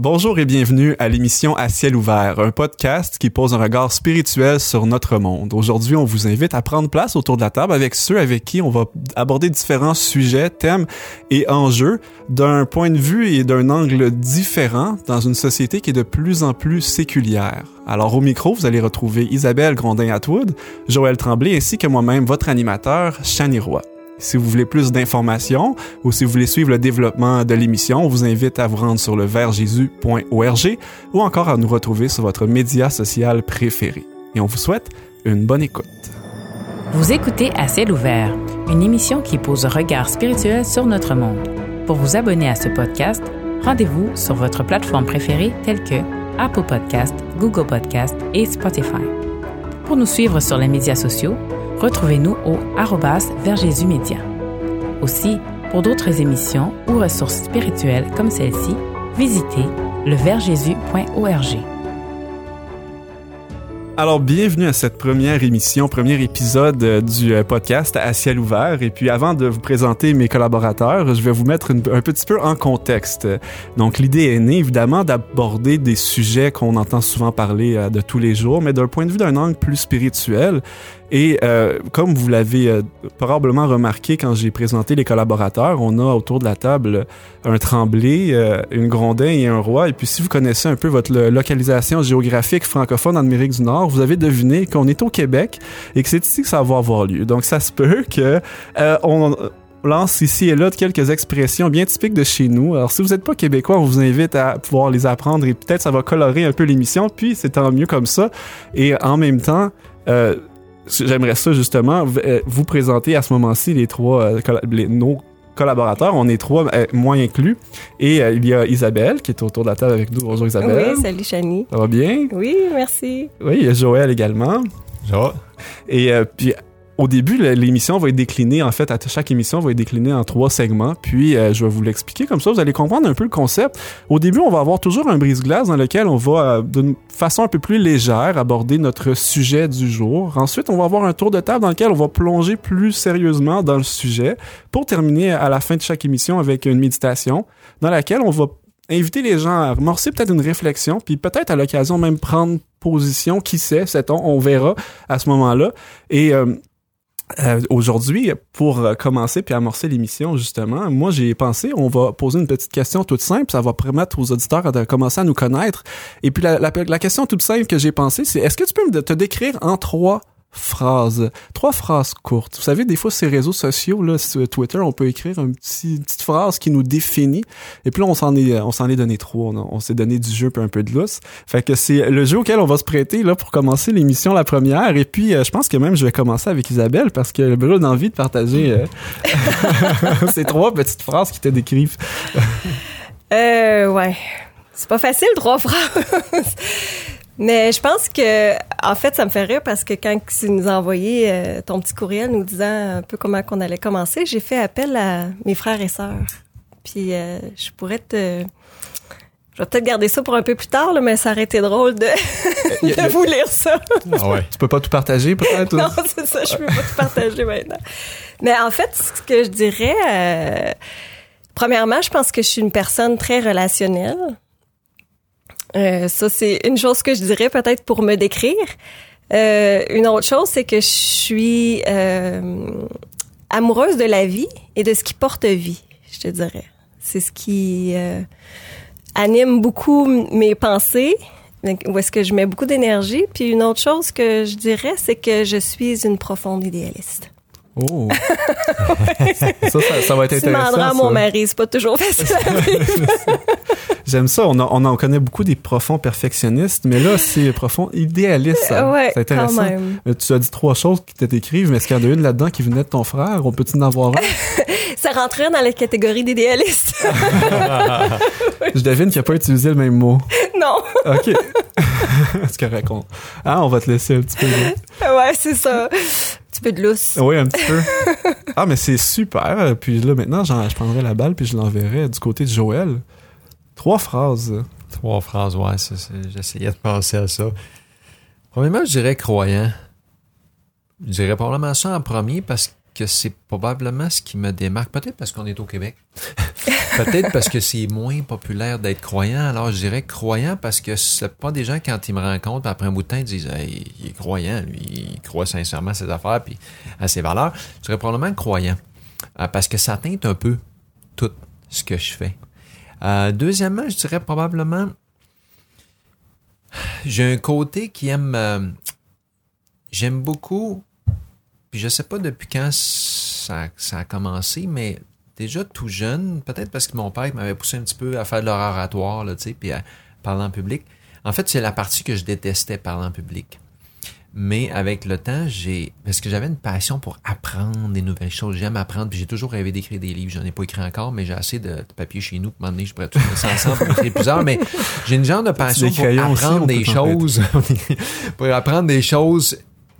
Bonjour et bienvenue à l'émission À ciel ouvert, un podcast qui pose un regard spirituel sur notre monde. Aujourd'hui, on vous invite à prendre place autour de la table avec ceux avec qui on va aborder différents sujets, thèmes et enjeux d'un point de vue et d'un angle différent dans une société qui est de plus en plus séculière. Alors au micro, vous allez retrouver Isabelle Grondin-Atwood, Joël Tremblay ainsi que moi-même, votre animateur, Chani Roy. Si vous voulez plus d'informations ou si vous voulez suivre le développement de l'émission, on vous invite à vous rendre sur le vertjésus.org ou encore à nous retrouver sur votre média social préféré. Et on vous souhaite une bonne écoute. Vous écoutez À ciel ouvert, une émission qui pose un regard spirituel sur notre monde. Pour vous abonner à ce podcast, rendez-vous sur votre plateforme préférée telle que Apple Podcast, Google Podcast et Spotify. Pour nous suivre sur les médias sociaux, retrouvez-nous au Média. Aussi, pour d'autres émissions ou ressources spirituelles comme celle-ci, visitez leversjésus.org. Alors, bienvenue à cette première émission, premier épisode euh, du euh, podcast à ciel ouvert. Et puis, avant de vous présenter mes collaborateurs, je vais vous mettre un petit peu en contexte. Donc, l'idée est née, évidemment, d'aborder des sujets qu'on entend souvent parler euh, de tous les jours, mais d'un point de vue d'un angle plus spirituel. Et euh, comme vous l'avez euh, probablement remarqué quand j'ai présenté les collaborateurs, on a autour de la table un tremblé, euh, une grondin et un roi. Et puis si vous connaissez un peu votre localisation géographique francophone en Amérique du Nord, vous avez deviné qu'on est au Québec et que c'est ici que ça va avoir lieu. Donc ça se peut que on lance ici et là quelques expressions bien typiques de chez nous. Alors si vous n'êtes pas québécois, on vous invite à pouvoir les apprendre et peut-être ça va colorer un peu l'émission. Puis c'est tant mieux comme ça. Et en même temps, euh, j'aimerais ça justement euh, vous présenter à ce moment-ci les trois euh, nos collaborateurs. On est trois, euh, moins inclus. Et il y a Isabelle qui est autour de la table avec nous. Bonjour Isabelle. Oui, salut Chani. Ça va bien? Oui, merci. Oui, il y a Joël également. Bonjour. Et puis au début, l'émission va être déclinée, en fait, à chaque émission va être déclinée en trois segments, puis euh, je vais vous l'expliquer comme ça, vous allez comprendre un peu le concept. Au début, on va avoir toujours un brise-glace dans lequel on va, euh, d'une façon un peu plus légère, aborder notre sujet du jour. Ensuite, on va avoir un tour de table dans lequel on va plonger plus sérieusement dans le sujet, pour terminer à la fin de chaque émission avec une méditation, dans laquelle on va inviter les gens à amorcer peut-être une réflexion, puis peut-être à l'occasion même prendre position, qui sait, sait-on, on verra à ce moment-là. Et euh, euh, aujourd'hui, pour euh, commencer puis amorcer l'émission, justement, moi j'ai pensé, on va poser une petite question toute simple, ça va permettre aux auditeurs de commencer à nous connaître. Et puis la, question toute simple que j'ai pensé, c'est est-ce que tu peux me te décrire en trois phrases, trois phrases courtes. Vous savez, des fois, ces réseaux sociaux, là, sur Twitter, on peut écrire une petite phrase qui nous définit. Et puis là, on s'en est, on s'en est donné trop. On, s'est donné du jeu puis un peu de lousse. Fait que c'est le jeu auquel on va se prêter, là, pour commencer l'émission, la première. Et puis, euh, je pense que même je vais commencer avec Isabelle parce que j'ai envie de partager euh, ces trois petites phrases qui te décrivent. euh, ouais. C'est pas facile, trois phrases. Mais je pense que, en fait, ça me fait rire parce que quand tu nous as envoyé euh, ton petit courriel nous disant un peu comment qu'on allait commencer, j'ai fait appel à mes frères et sœurs. Puis euh, je pourrais te... Je vais peut-être garder ça pour un peu plus tard, là, mais ça aurait été drôle de, de vous lire ça. Ah ouais. Tu peux pas tout partager, peut-être? non, c'est ça, je peux pas tout partager maintenant. Mais en fait, ce que je dirais... Euh, premièrement, je pense que je suis une personne très relationnelle. Euh, ça, c'est une chose que je dirais peut-être pour me décrire. Euh, une autre chose, c'est que je suis euh, amoureuse de la vie et de ce qui porte vie, je te dirais. C'est ce qui euh, anime beaucoup mes pensées, où est-ce que je mets beaucoup d'énergie. Puis une autre chose que je dirais, c'est que je suis une profonde idéaliste. Oh! ça, ça, ça, va être intéressant. à mon mari, c'est pas toujours facile à vivre. J'aime ça. On, on en connaît beaucoup des profonds perfectionnistes, mais là, c'est profond idéaliste. Ouais, c'est intéressant. Quand même. Tu as dit trois choses qui te décrivent, mais est-ce qu'il y en a une là-dedans qui venait de ton frère? On peut-tu en avoir un? ça rentrait dans la catégorie d'idéaliste. Je devine qu'il n'a pas utilisé le même mot. Non. OK. Est-ce qu'on raconte? Ah, on va te laisser un petit peu. Ouais, c'est ça. Un petit peu de lousse. Oui, un petit peu. Ah, mais c'est super. Puis là, maintenant, je prendrai la balle puis je l'enverrai du côté de Joël. Trois phrases. Trois phrases, ouais. J'essayais de penser à ça. Premièrement, je dirais croyant. Je dirais probablement ça en premier parce que c'est probablement ce qui me démarque. Peut-être parce qu'on est au Québec. Peut-être parce que c'est moins populaire d'être croyant. Alors, je dirais croyant parce que c'est pas des gens, quand ils me rencontrent, après un bout de temps, ils disent Hey, il est croyant, lui, il croit sincèrement à ses affaires puis à ses valeurs. Je dirais probablement croyant. Euh, parce que ça teinte un peu tout ce que je fais. Euh, deuxièmement, je dirais probablement j'ai un côté qui aime euh, j'aime beaucoup puis je sais pas depuis quand ça, ça a commencé, mais déjà tout jeune, peut-être parce que mon père m'avait poussé un petit peu à faire de l'oratoire, tu sais, puis à parler en public. En fait, c'est la partie que je détestais parler en public. Mais avec le temps, j'ai parce que j'avais une passion pour apprendre des nouvelles choses. J'aime apprendre, puis j'ai toujours rêvé d'écrire des livres. J'en ai pas écrit encore, mais j'ai assez de, de papier chez nous. Pour m'emmener, je pourrais tout mettre ça ensemble pour écrire plusieurs. Mais j'ai une genre de passion pour aussi, apprendre des choses, pour apprendre des choses,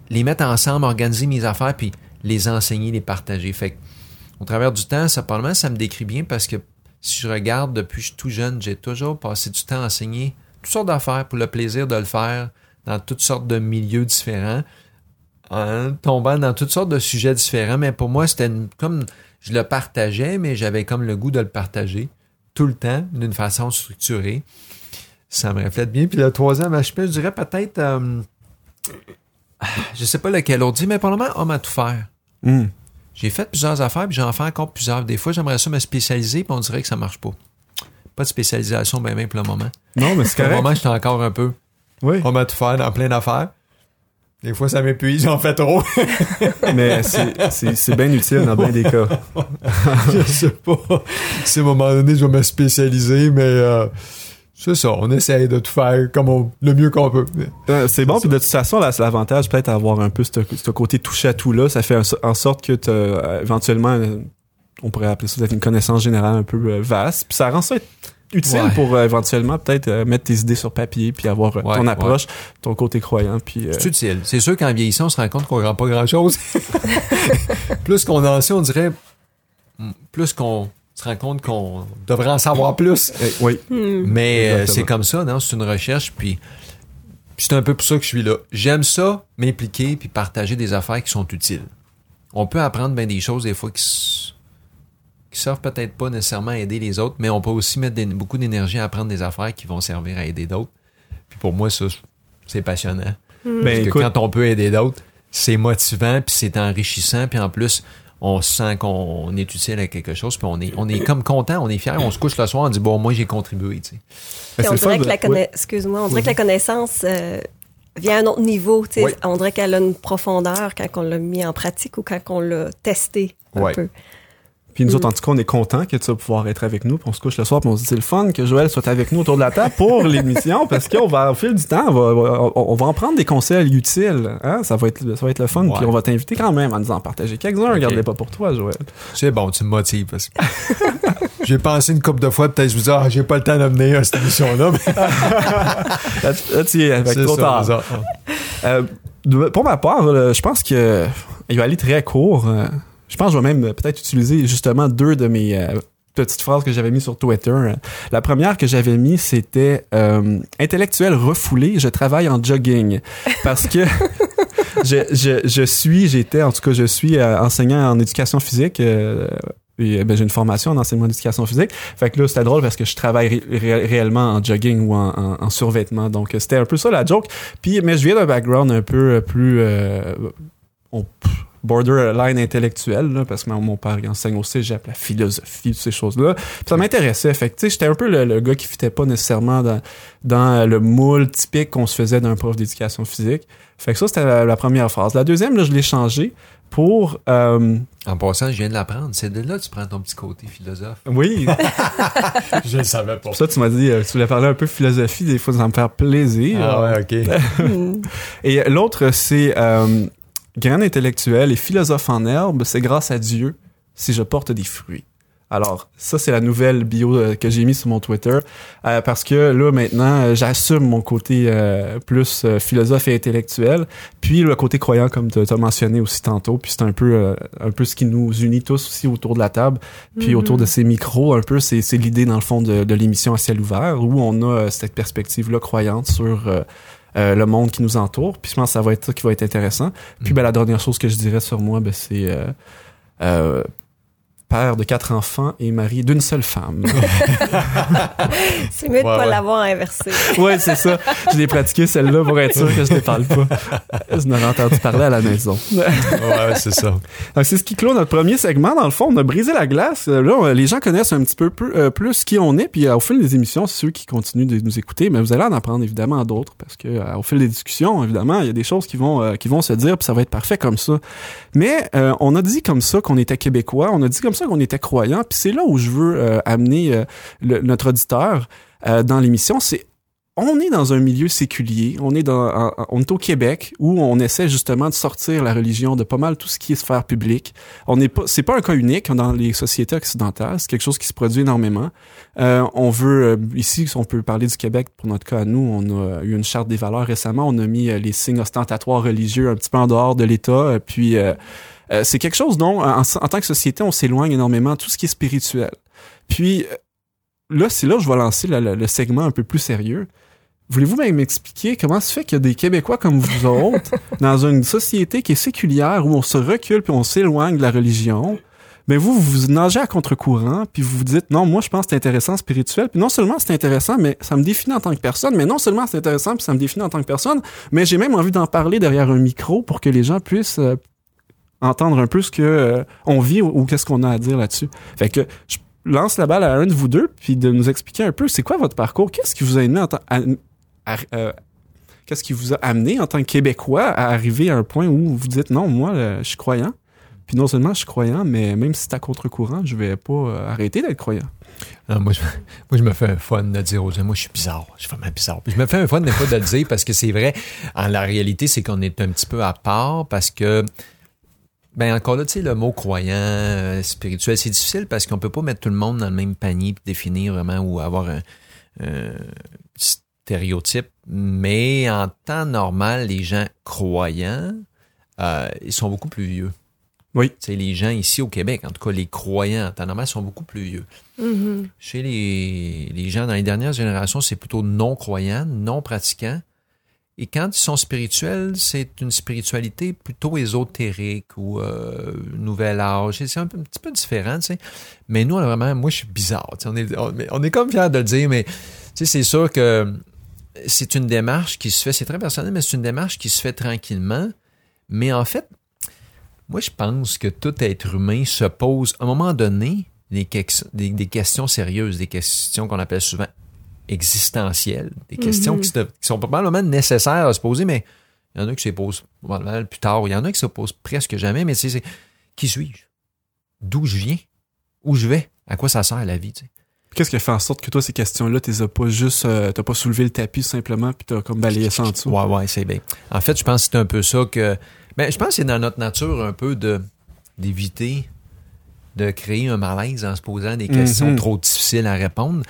les mettre ensemble, organiser mes affaires, puis les enseigner, les partager. Fait que, au travers du temps, ça probablement ça me décrit bien parce que si je regarde depuis que je suis tout jeune, j'ai toujours passé du temps à enseigner toutes sortes d'affaires pour le plaisir de le faire dans toutes sortes de milieux différents, en tombant dans toutes sortes de sujets différents. Mais pour moi, c'était une- comme je le partageais, mais j'avais comme le goût de le partager tout le temps d'une façon structurée. Ça me reflète bien. Puis le troisième aspect, je dirais peut-être, euh, je sais pas lequel autre dit, mais probablement homme à tout faire. Hmm. J'ai fait plusieurs affaires, puis j'en fais encore plusieurs. Des fois, j'aimerais ça me spécialiser, puis on dirait que ça marche pas. Pas de spécialisation, ben, ben, pour le moment. Non, mais c'est Pour le correct. moment, j'étais encore un peu Oui, homme à tout faire dans plein d'affaires. Des fois, ça m'épuise, j'en fais trop. mais c'est- bien utile dans bien des cas. je sais pas si à un moment donné, je vais me spécialiser, mais euh, c'est ça. On essaye de tout faire comme on- le mieux qu'on peut. Euh, C'est bon, puis de toute façon, là, c'est l'avantage peut-être d'avoir un peu ce, côté touche à tout là. Ça fait en, sorte que t'as, euh, éventuellement, euh, on pourrait appeler ça peut-être une connaissance générale un peu vaste. Puis ça rend ça utile Ouais. pour euh, éventuellement peut-être euh, mettre tes idées sur papier puis avoir euh, Ouais, ton ouais. approche, ton côté croyant. Puis C'est utile. C'est sûr qu'en vieillissant, on se rend compte qu'on ne rend pas grand-chose. plus qu'on en sait, on dirait, mm, plus qu'on se rend compte qu'on devrait en savoir plus. eh, oui, Mais c'est comme ça, non? C'est une recherche, puis, c'est un peu pour ça que je suis là. J'aime ça, m'impliquer, puis partager des affaires qui sont utiles. On peut apprendre bien des choses des fois qui, qui servent peut-être pas nécessairement à aider les autres, mais on peut aussi mettre des- beaucoup d'énergie à apprendre des affaires qui vont servir à aider d'autres. Puis pour moi, ça, c'est passionnant. ben Parce que écoute, quand on peut aider d'autres, c'est motivant, puis c'est enrichissant, puis en plus, on sent qu'on est utile à quelque chose, puis on est, on est comme content, on est fier, on se couche le soir, on dit bon, moi j'ai contribué, tu sais. ben, on dirait que la oui. conna- excuse-moi, on dirait que la connaissance euh, vient à un autre niveau. tu sais. Oui. On dirait qu'elle a une profondeur quand on l'a mis en pratique ou quand on l'a testé un Ouais. peu. Puis nous autres, en tout cas, on est contents que tu vas pouvoir être avec nous. Puis on se couche le soir, puis on se dit c'est le fun que Joël soit avec nous autour de la table pour l'émission, parce qu'on va, au fil du temps, on va, on- on va en prendre des conseils utiles. Hein? Ça, va être, ça va être le fun. Ouais. Puis on va t'inviter quand même à nous en partager quelques-uns. Regardez pas pour toi, Joël. C'est bon, tu me motives. Parce que j'ai pensé une couple de fois, peut-être je me dis, ah, j'ai pas le temps d'amener à cette émission-là, mais Là, tu- là, tu y es avec trop tard. ça. Euh, pour ma part, je pense que il va aller très court. Je pense que je vais même euh, peut-être utiliser justement deux de mes euh, petites phrases que j'avais mis sur Twitter. Euh, La première que j'avais mis, c'était euh, intellectuel refoulé, je travaille en jogging parce que je, je, je suis, j'étais en tout cas, je suis euh, enseignant en éducation physique. euh, ben, j'ai une formation en enseignement d'éducation physique. Fait que là, c'était drôle parce que je travaille ré- ré- réellement en jogging ou en, en, en survêtement. Donc, c'était un peu ça la joke. Puis, mais je viens d'un background un peu plus euh, on- borderline intellectuel, là, parce que mon, père il enseigne au cégep la philosophie, toutes ces choses-là. Puis ça m'intéressait. Fait que, tu sais, j'étais un peu le, le gars qui fitait pas nécessairement dans, dans le moule typique qu'on se faisait d'un prof d'éducation physique. Fait que ça, c'était la, la première phrase. La deuxième, là, je l'ai changé pour... euh, En passant, je viens de l'apprendre. C'est de là que tu prends ton petit côté philosophe. oui, Je le savais pas. pour ça, tu m'as dit, euh, tu voulais parler un peu philosophie, des fois, ça me faire plaisir. Ah ouais, ok. Et l'autre, c'est euh, grain intellectuel et philosophe en herbe, c'est grâce à Dieu si je porte des fruits. Alors, ça, c'est la nouvelle bio euh, que j'ai mis sur mon Twitter, euh, parce que là, maintenant, euh, j'assume mon côté euh, plus euh, philosophe et intellectuel, puis le côté croyant, comme tu as mentionné aussi tantôt, puis c'est un peu euh, un peu ce qui nous unit tous aussi autour de la table, puis Mhm. autour de ces micros, un peu, c'est c'est l'idée, dans le fond, de, de l'émission à ciel ouvert, où on a cette perspective-là croyante sur... euh, le monde qui nous entoure. Puis je pense que ça va être ça qui va être intéressant. Puis Mm. ben, la dernière chose que je dirais sur moi, ben, c'est euh, euh, père de quatre enfants et mari d'une seule femme. c'est mieux de Ouais, pas ouais. l'avoir inversé. ouais, c'est ça. Je l'ai pratiqué celle-là pour être sûr que je ne parle pas. Je n'aurais entendu parler à la maison. ouais, c'est ça. Donc, c'est ce qui clôt notre premier segment. Dans le fond, on a brisé la glace. Euh, Là, on- les gens connaissent un petit peu plus, euh, plus qui on est. Puis euh, au fil des émissions, ceux qui continuent de nous écouter, mais vous allez en apprendre évidemment d'autres parce que euh, au fil des discussions, évidemment, il y a des choses qui vont euh, qui vont se dire, puis ça va être parfait comme ça. Mais euh, on a dit comme ça qu'on était québécois, on a dit comme ça qu'on était croyants. Puis c'est là où je veux euh, amener euh, notre auditeur euh, dans l'émission. C'est on est dans un milieu séculier, on est dans, on est au Québec où on essaie justement de sortir la religion de pas mal tout ce qui est sphère publique. On n'est pas, c'est pas un cas unique dans les sociétés occidentales, c'est quelque chose qui se produit énormément. On veut ici, on peut parler du Québec pour notre cas à nous, on a eu une charte des valeurs récemment, on a mis les signes ostentatoires religieux un petit peu en dehors de l'État, puis euh, euh, c'est quelque chose dont en, en tant que société on s'éloigne énormément de tout ce qui est spirituel. Puis euh, là, c'est là que je vais lancer le, le- le segment un peu plus sérieux. Voulez-vous même m'expliquer comment se fait qu'il y a des Québécois comme vous autres, dans une société qui est séculière, où on se recule puis on s'éloigne de la religion, mais vous, vous nagez à contre-courant, puis vous vous dites, non, moi, je pense que c'est intéressant, spirituel, puis non seulement c'est intéressant, mais ça me définit en tant que personne, mais non seulement c'est intéressant, puis ça me définit en tant que personne, mais j'ai même envie d'en parler derrière un micro pour que les gens puissent euh, entendre un peu ce que euh, on vit ou, qu'est-ce qu'on a à dire là-dessus. Fait que je lance la balle à un de vous deux, puis de nous expliquer un peu c'est quoi votre parcours, qu'est-ce qui vous a amené en tant- euh, amené en tant que Québécois à arriver à un point où vous dites non, moi, euh, je suis croyant. Puis non seulement je suis croyant, mais même si c'est à contre-courant, je vais pas arrêter d'être croyant. Non, moi, je, moi, je me fais un fun de dire aux gens, moi, je suis bizarre. Je suis vraiment bizarre. Puis je me fais un fun des fois de le dire parce que c'est vrai. En la réalité, c'est qu'on est un petit peu à part parce que, ben, encore là, tu sais, le mot croyant, euh, spirituel, c'est difficile parce qu'on peut pas mettre tout le monde dans le même panier puis définir vraiment ou avoir un, un stéréotype. Mais en temps normal, les gens croyants, euh, ils sont beaucoup plus vieux. Oui. Tu sais, les gens ici au Québec, en tout cas, les croyants en temps normal sont beaucoup plus vieux. Mhm. Chez les, les gens dans les dernières générations, c'est plutôt non-croyants, non-pratiquants. Et quand ils sont spirituels, c'est une spiritualité plutôt ésotérique ou euh, nouvel âge. C'est un, petit peu différent, tu sais. Mais nous, vraiment, moi, je suis bizarre. On est, on, est comme fiers de le dire, mais tu sais, c'est sûr que c'est une démarche qui se fait, c'est très personnel, mais c'est une démarche qui se fait tranquillement. Mais en fait, moi, je pense que tout être humain se pose, à un moment donné, des, des- des questions sérieuses, des questions qu'on appelle souvent existentielles, des questions Mhm. qui, se- qui sont probablement nécessaires à se poser, mais il y en a qui se posent probablement plus tard, il y en a qui se posent presque jamais, mais tu sais, c'est qui suis-je? D'où je viens? Où je vais? À quoi ça sert la vie? tu sais? Qu'est-ce qui fait en sorte que toi, ces questions-là, t'es pas juste, euh, t'as pas soulevé le tapis simplement, puis t'as comme balayé ça en dessous? Ouais, ouais, c'est bien. En fait, je pense que c'est un peu ça que. Ben, je pense que c'est dans notre nature un peu de d'éviter de créer un malaise en se posant des questions Mhm. trop difficiles à répondre.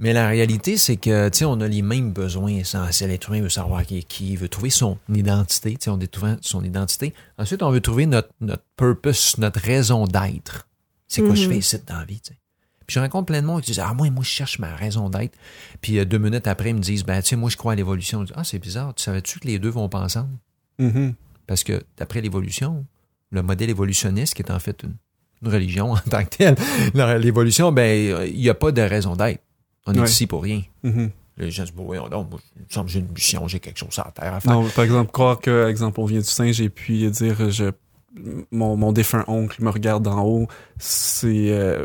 Mais la réalité, c'est que, tu sais, on a les mêmes besoins essentiels. L'être humain veut savoir qui est qui, il veut trouver son identité, tu sais, on souvent son identité. Ensuite, on veut trouver notre, notre purpose, notre raison d'être. C'est quoi je Mhm. fais ici dans la vie, tu sais. Puis je rencontre plein de monde qui disent Ah, moi, moi, je cherche ma raison d'être. Puis euh, deux minutes après, ils me disent Ben, tu sais, moi, je crois à l'évolution. Je dis, Ah, c'est bizarre. Tu savais-tu que les deux vont pas ensemble? Mhm. Parce que d'après l'évolution, le modèle évolutionniste, qui est en fait une, une religion en tant que telle, l'évolution, ben, il n'y a pas de raison d'être. On est Ouais. ici pour rien. Mhm. Les gens disent Bon, voyons donc, moi, il me semble que j'ai une mission, j'ai quelque chose à terre à faire. Non, par exemple, croire que, exemple, on vient du singe et puis dire, je, mon, mon défunt oncle me regarde d'en haut, c'est euh,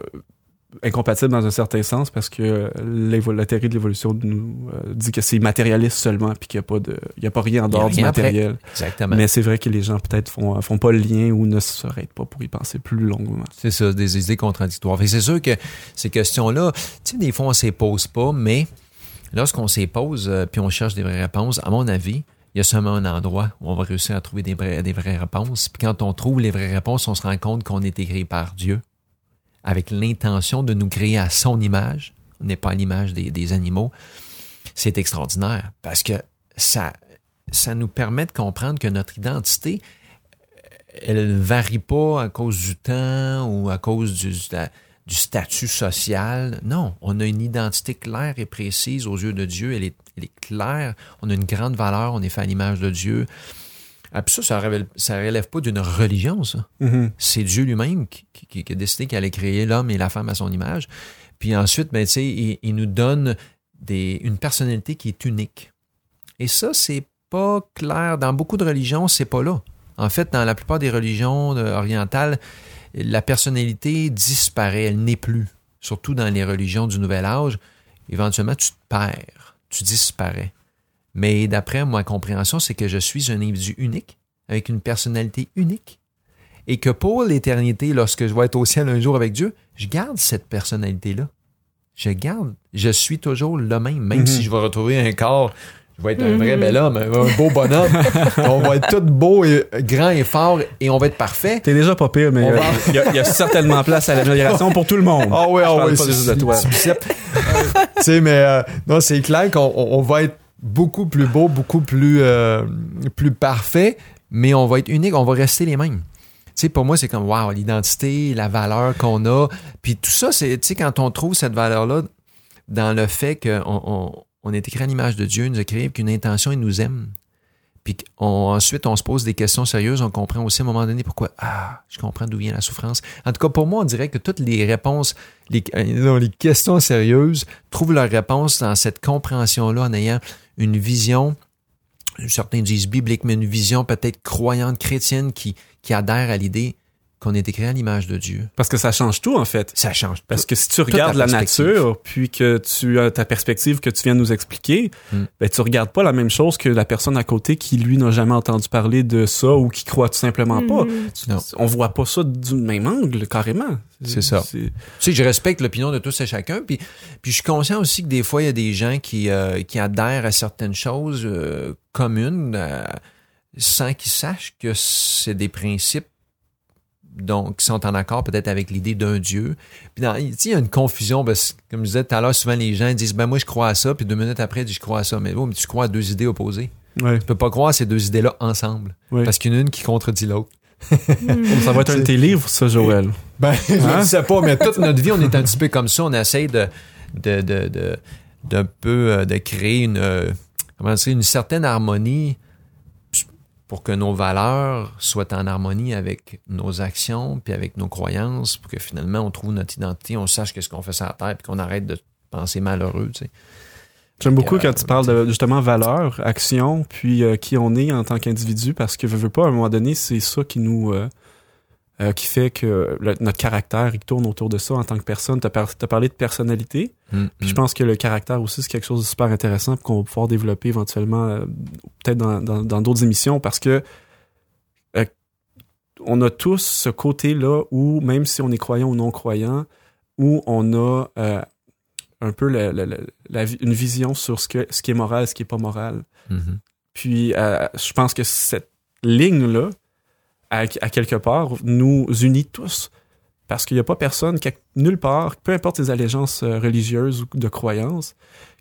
incompatible dans un certain sens parce que la théorie de l'évolution nous euh, dit que c'est matérialiste seulement puis qu'il n'y a pas de, il y a pas rien en dehors du après. matériel. Exactement. Mais c'est vrai que les gens peut-être font, font pas le lien ou ne s'arrêtent pas pour y penser plus longuement. C'est ça, des idées contradictoires. Que c'est sûr que ces questions-là, tu sais, des fois, on ne s'y pose pas, mais lorsqu'on s'y pose euh, puis on cherche des vraies réponses, à mon avis, il y a seulement un endroit où on va réussir à trouver des, vraies- des vraies réponses. Puis quand on trouve les vraies réponses, on se rend compte qu'on est créé par Dieu avec l'intention de nous créer à son image. On n'est pas à l'image des, animaux. C'est extraordinaire parce que ça, ça nous permet de comprendre que notre identité, elle varie pas à cause du temps ou à cause du, statut social. Non, on a une identité claire et précise aux yeux de Dieu. Elle est claire. On a une grande valeur. On est fait à l'image de Dieu. Ah, puis ça, ça relève, ça relève pas d'une religion, ça. Mhm. C'est Dieu lui-même qui, qui- qui a décidé qu'il allait créer l'homme et la femme à son image. Puis ensuite, ben, il, il nous donne des, une personnalité qui est unique. Et ça, c'est pas clair. Dans beaucoup de religions, c'est pas là. En fait, dans la plupart des religions euh, orientales, la personnalité disparaît, elle n'est plus. Surtout dans les religions du Nouvel Âge, éventuellement, tu te perds, tu disparais. Mais d'après ma compréhension, c'est que je suis un individu unique, avec une personnalité unique, et que pour l'éternité, lorsque je vais être au ciel un jour avec Dieu, je garde cette personnalité-là. Je garde, je suis toujours le même, même Mhm. si je vais retrouver un corps, je vais être un Mhm. vrai bel homme, un, beau bonhomme. on va être tout beau et grand et fort et on va être parfait. T'es déjà pas pire, mais euh, va- il y, a- il y a certainement place à l'amélioration pour tout le monde. Ah oui, Je ah oui, pas c'est juste de toi. tu sais, mais euh, non, c'est clair qu'on on- on va être beaucoup plus beau, beaucoup plus, euh, plus parfait, mais on va être unique, on va rester les mêmes. Tu sais, pour moi, c'est comme, wow, l'identité, la valeur qu'on a. Puis tout ça, c'est, tu sais, quand on trouve cette valeur-là dans le fait qu'on on, on est écrit à l'image de Dieu, il nous a créé avec une intention, il nous aime. Puis qu'on- ensuite, on se pose des questions sérieuses, on comprend aussi à un moment donné pourquoi, ah, je comprends d'où vient la souffrance. En tout cas, pour moi, on dirait que toutes les réponses, les, euh, les questions sérieuses trouvent leur réponse dans cette compréhension-là en ayant une vision, certains disent biblique, mais une vision peut-être croyante, chrétienne qui, qui adhère à l'idée qu'on est écrit à l'image de Dieu. Parce que ça change tout, en fait. Ça change Parce tout. que si tu regardes la nature, puis que tu as ta perspective que tu viens de nous expliquer, Mm. ben tu regardes pas la même chose que la personne à côté qui lui n'a jamais entendu parler de ça ou qui croit tout simplement pas. Mhm. Tu- Non. On voit pas ça du même angle carrément. C'est ça. Tu sais, je respecte l'opinion de tous et chacun, puis, puis je suis conscient aussi que des fois, il y a des gens qui, euh, qui adhèrent à certaines choses euh, communes euh, sans qu'ils sachent que c'est des principes donc, qui sont en accord peut-être avec l'idée d'un Dieu. Puis, dans, tu sais, il y a une confusion, parce que, comme je disais tout à l'heure, souvent les gens disent, ben moi, je crois à ça, puis deux minutes après, ils disent, je crois à ça. Mais, oh, mais tu crois à deux idées opposées. Ouais. Tu peux pas croire à ces deux idées-là ensemble, Ouais. parce qu'il y en a une qui contredit l'autre. Ça va être un de tes livres, ça, Joël. Ben, je Hein? ne sais pas, mais toute notre vie, on est un petit peu comme ça. On essaye de, de, de, de- d'un peu euh, de créer une, euh, comment dire, une certaine harmonie pour que nos valeurs soient en harmonie avec nos actions puis avec nos croyances, pour que finalement on trouve notre identité, on sache qu'est-ce qu'on fait sur la terre puis qu'on arrête de penser malheureux, tu sais. J'aime beaucoup Euh, quand tu parles de justement valeur, action, puis euh, qui on est en tant qu'individu, parce que veux, veux pas, à un moment donné, c'est ça qui nous euh, euh, qui fait que le- notre caractère il tourne autour de ça en tant que personne. T'as par, t'as parlé de personnalité, Mm, puis je mm. pense que le caractère aussi c'est quelque chose de super intéressant qu'on va pouvoir développer éventuellement, euh, peut-être dans dans- dans d'autres émissions, parce que euh, on a tous ce côté-là où même si on est croyant ou non croyant, où on a un peu la- la- la- la vi- une vision sur ce, que, ce qui est moral, ce qui est pas moral. Mhm. Puis je pense que cette ligne-là, à, à quelque part, nous unit tous. Parce qu'il n'y a pas personne, nulle part, peu importe ses allégeances euh, religieuses ou de croyances,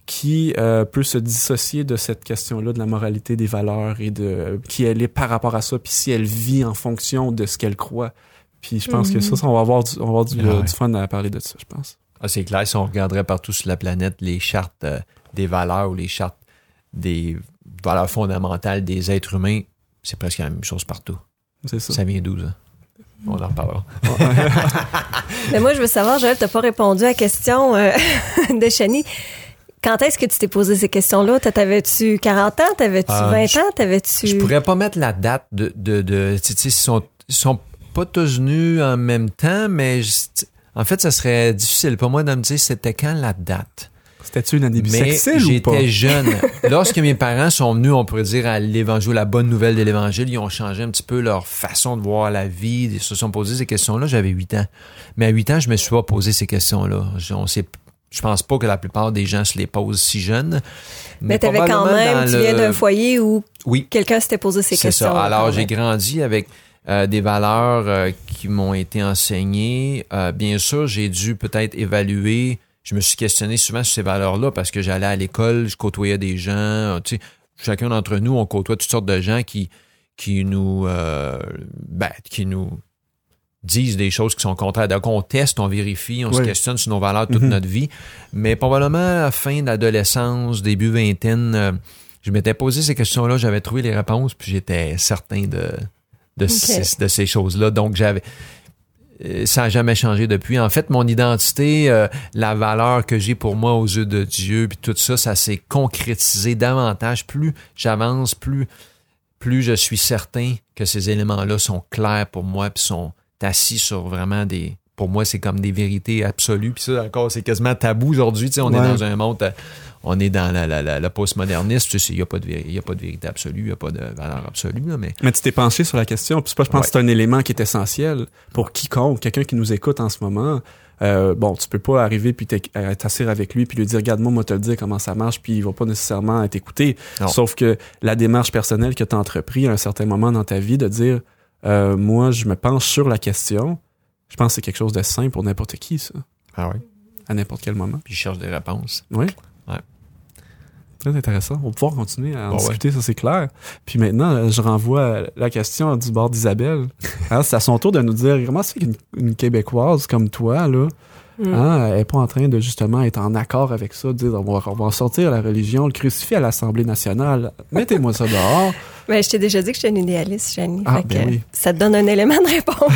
qui euh, peut se dissocier de cette question-là de la moralité des valeurs et de qui elle est par rapport à ça, puis si elle vit en fonction de ce qu'elle croit. Puis je pense que ça, ça, on va avoir du, on va avoir du, Ah euh, ouais. du fun à parler de ça, je pense. Ah, c'est clair, si on regarderait partout sur la planète les chartes euh, des valeurs ou les chartes des valeurs fondamentales des êtres humains, c'est presque la même chose partout. C'est ça. Ça vient d'où, ça? On en reparlera. Mais moi, je veux savoir, Joël, t'as pas répondu à la question euh, de Chani. Quand est-ce que tu t'es posé ces questions-là? T'avais-tu 40 ans? T'avais-tu Euh, 20 je- ans? T'avais-tu... Je pourrais pas mettre la date de... de, de tu sais, ils sont, ils sont pas tous venus en même temps, mais je- en fait, ça serait difficile pour moi de me dire c'était quand la date? C'était-tu une année Mais bisexuelle ou pas? j'étais jeune. Lorsque mes parents sont venus, on pourrait dire, à l'évangile, la bonne nouvelle de l'évangile, ils ont changé un petit peu leur façon de voir la vie. Ils se sont posés ces questions-là. J'avais 8 ans. Mais à 8 ans, je me suis pas posé ces questions-là. Je, on sait, je pense pas que la plupart des gens se les posent si jeunes. Mais t'avais quand probablement même, tu le- viens d'un foyer où Oui, quelqu'un s'était posé ces c'est questions. ça. Alors, j'ai grandi avec euh, des valeurs euh, qui m'ont été enseignées. Euh, bien sûr, j'ai dû peut-être évaluer. Je me suis questionné souvent sur ces valeurs-là parce que j'allais à l'école, je côtoyais des gens. euh, Tu sais, chacun d'entre nous, on côtoie toutes sortes de gens qui qui nous euh, ben, qui nous disent des choses qui sont contraires. Donc, on teste, on vérifie, on se questionne sur nos valeurs toute Mhm. notre vie. Mais probablement à la fin de l'adolescence, début vingtaine, euh, je m'étais posé ces questions-là, j'avais trouvé les réponses, puis j'étais certain de, de, ces, de ces choses-là. Donc, j'avais ça n'a jamais changé depuis. En fait, mon identité, euh, la valeur que j'ai pour moi aux yeux de Dieu, puis tout ça, ça s'est concrétisé davantage. Plus j'avance, plus, plus je suis certain que ces éléments-là sont clairs pour moi, puis sont assis sur vraiment des, pour moi, c'est comme des vérités absolues. Puis ça, encore, c'est quasiment tabou aujourd'hui. On est dans un monde, euh, on est dans la, la, la, postmodernisme. Tu sais, il n'y a, pas de, y a pas de vérité absolue, il n'y a pas de valeur absolue. Là, mais... mais tu t'es penché sur la question. Puis je pense que c'est un élément qui est essentiel pour quiconque, quelqu'un qui nous écoute en ce moment. Euh, bon, tu peux pas arriver puis t'asseoir avec lui puis lui dire regarde-moi, moi te le dire comment ça marche puis il va pas nécessairement t'écouter. Sauf que la démarche personnelle que tu as entrepris à un certain moment dans ta vie de dire euh, moi je me penche sur la question, je pense que c'est quelque chose de simple pour n'importe qui, ça. Ah oui. À n'importe quel moment. Puis je cherche des réponses. Oui. Ouais. Très intéressant. On va pouvoir continuer à en discuter, ça c'est clair. Puis maintenant, je renvoie la question du bord d'Isabelle. Hein, c'est à son tour de nous dire comment c'est qu'une Québécoise comme toi, là, Mm. Hein, elle n'est pas en train de justement être en accord avec ça, de dire on va, on va sortir la religion, le crucifier à l'Assemblée nationale. Mettez-moi ça dehors. Mais ben, je t'ai déjà dit que j'étais une idéaliste, Jenny. Ah, ben Ça te donne un élément de réponse.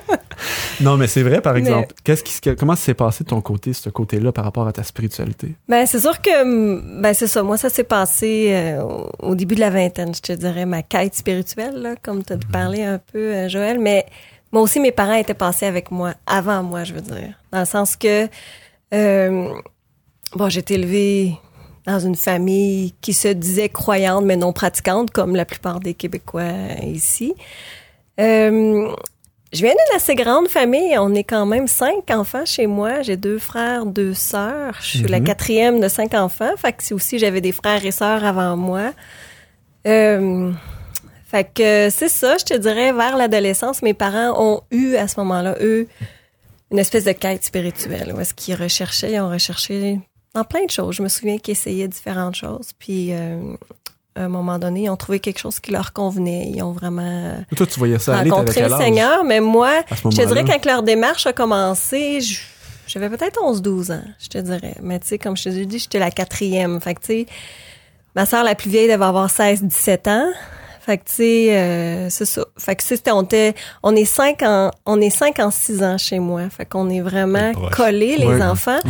non, mais c'est vrai, par exemple. Qu'est-ce qui, comment ça s'est passé de ton côté, ce côté-là, par rapport à ta spiritualité? Ben, c'est sûr que, ben, c'est ça. Moi, ça s'est passé euh, au début de la vingtaine, je te dirais, ma quête spirituelle, là, comme tu as mm-hmm. parlé un peu, euh, Joël. Mais moi aussi, mes parents étaient passés avec moi, avant moi, je veux dire. Dans le sens que, euh, bon, j'ai été élevée dans une famille qui se disait croyante, mais non pratiquante, comme la plupart des Québécois ici. Euh, je viens d'une assez grande famille. On est quand même cinq enfants chez moi. J'ai deux frères, deux sœurs. Je suis la mhm. quatrième de cinq enfants. Fait que si aussi j'avais des frères et sœurs avant moi. Euh, fait que c'est ça, je te dirais, vers l'adolescence, mes parents ont eu à ce moment-là, eux, une espèce de quête spirituelle. Où est-ce qu'ils recherchaient, ils ont recherché dans plein de choses. Je me souviens qu'ils essayaient différentes choses. Puis euh, à un moment donné, ils ont trouvé quelque chose qui leur convenait. Ils ont vraiment toi, tu voyais ça rencontré le Seigneur. Mais moi, je te dirais quand leur démarche a commencé, j'avais peut-être 11-12 ans, je te dirais. Mais tu sais, comme je te dit, j'étais la quatrième. Fait que tu sais, ma soeur la plus vieille devait avoir 16-17 ans. Fait que tu sais, euh, c'est ça. Fait que c'était on était, on est cinq en, on est cinq en six ans chez moi. Fait qu'on est vraiment collés les enfants.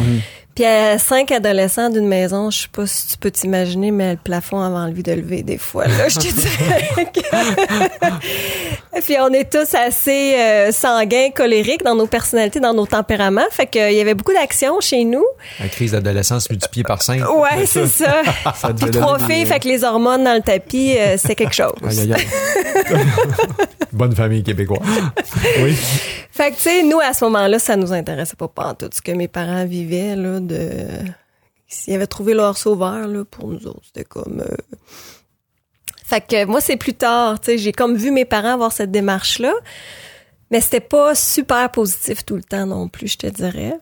Puis à cinq adolescents d'une maison, je sais pas si tu peux t'imaginer, mais le plafond avant envie de lever des fois. Là, je te dirais. Puis on est tous assez euh, sanguins, colériques dans nos personnalités, dans nos tempéraments. Fait qu'il y avait beaucoup d'action chez nous. La crise d'adolescence multipliée par cinq. Ouais, c'est ça. Puis trois filles, fait que les hormones dans le tapis, euh, c'est quelque chose. Bonne famille québécoise. oui. Fait que, tu sais, nous, à ce moment-là, ça nous intéressait pas, pas tout ce que mes parents vivaient, là, S'ils avaient trouvé leur sauveur, là, pour nous autres, c'était comme... Euh, fait que moi, c'est plus tard, tu j'ai comme vu mes parents avoir cette démarche-là, mais c'était pas super positif tout le temps non plus, je te dirais.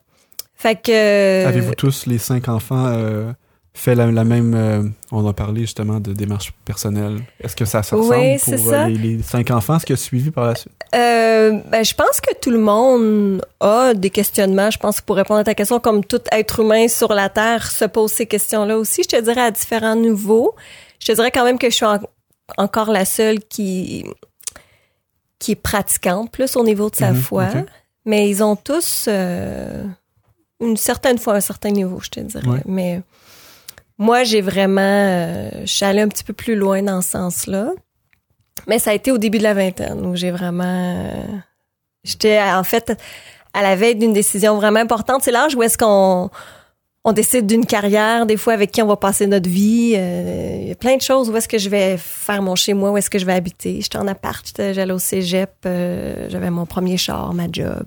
Fait que... Avez-vous tous les cinq enfants... Euh fait la, même. Euh, on a parlé justement de démarche personnelle. Est-ce que ça, se ressemble pour euh, les, cinq enfants, ce qui a suivi par la suite? Euh, ben, je pense que tout le monde a des questionnements. Je pense que pour répondre à ta question, comme tout être humain sur la Terre se pose ces questions-là aussi, je te dirais à différents niveaux. Je te dirais quand même que je suis encore la seule qui qui est pratiquante plus au niveau de sa mhm, foi. Mais ils ont tous une certaine foi, un certain niveau, je te dirais. Mais moi, j'ai vraiment, euh, je suis allée un petit peu plus loin dans ce sens-là. Mais ça a été au début de la vingtaine où j'ai vraiment, euh, j'étais en fait à la veille d'une décision vraiment importante. C'est l'âge où est-ce qu'on on décide d'une carrière, des fois avec qui on va passer notre vie. Euh, il y a plein de choses. Où est-ce que je vais faire mon chez moi? Où est-ce que je vais habiter? J'étais en appart, j'allais au cégep, j'avais mon premier char, ma job.